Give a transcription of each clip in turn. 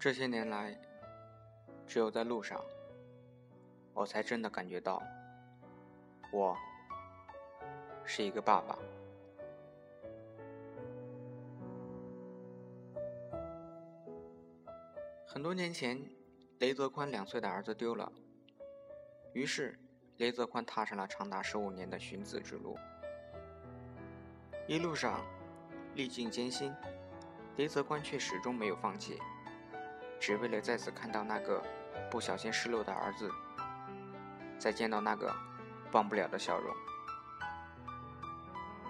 这些年来，只有在路上，我才真的感觉到，我是一个爸爸。很多年前，雷泽宽两岁的儿子丢了，于是雷泽宽踏上了长达十五年的寻子之路。一路上，历尽艰辛，雷泽宽却始终没有放弃，只为了再次看到那个不小心失落的儿子，再见到那个忘不了的笑容。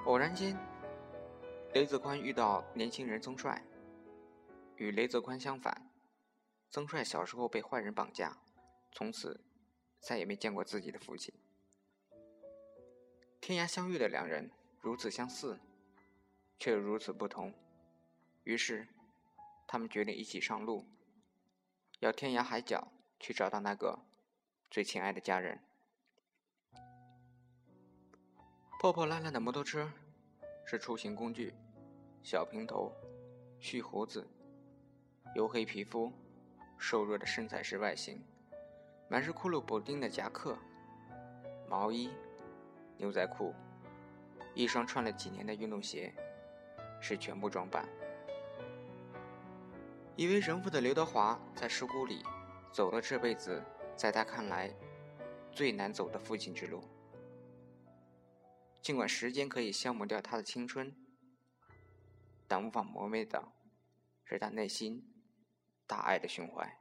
偶然间，雷泽宽遇到年轻人曾帅，与雷泽宽相反。曾帅小时候被坏人绑架，从此再也没见过自己的父亲。天涯相遇的两人如此相似，却又如此不同。于是，他们决定一起上路，要天涯海角去找到那个最亲爱的家人。破破烂烂的摩托车是出行工具，小平头，蓄胡子，黝黑皮肤。瘦弱的身材是外形，满是窟窿补丁的夹克、毛衣、牛仔裤，一双穿了几年的运动鞋，是全部装扮。以为人父的刘德华在石窟里走了这辈子在他看来最难走的父亲之路。尽管时间可以消磨掉他的青春，但无法磨灭的是他内心。大爱的胸怀。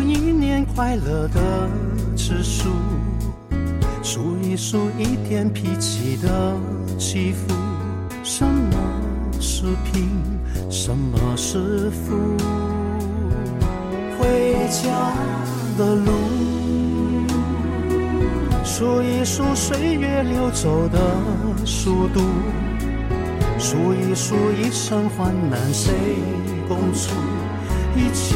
快乐的指数，数一数一天脾气的起伏。什么是贫，什么是富？回家的路，数一数岁月流走的速度，数一数一生患难谁共处？一切。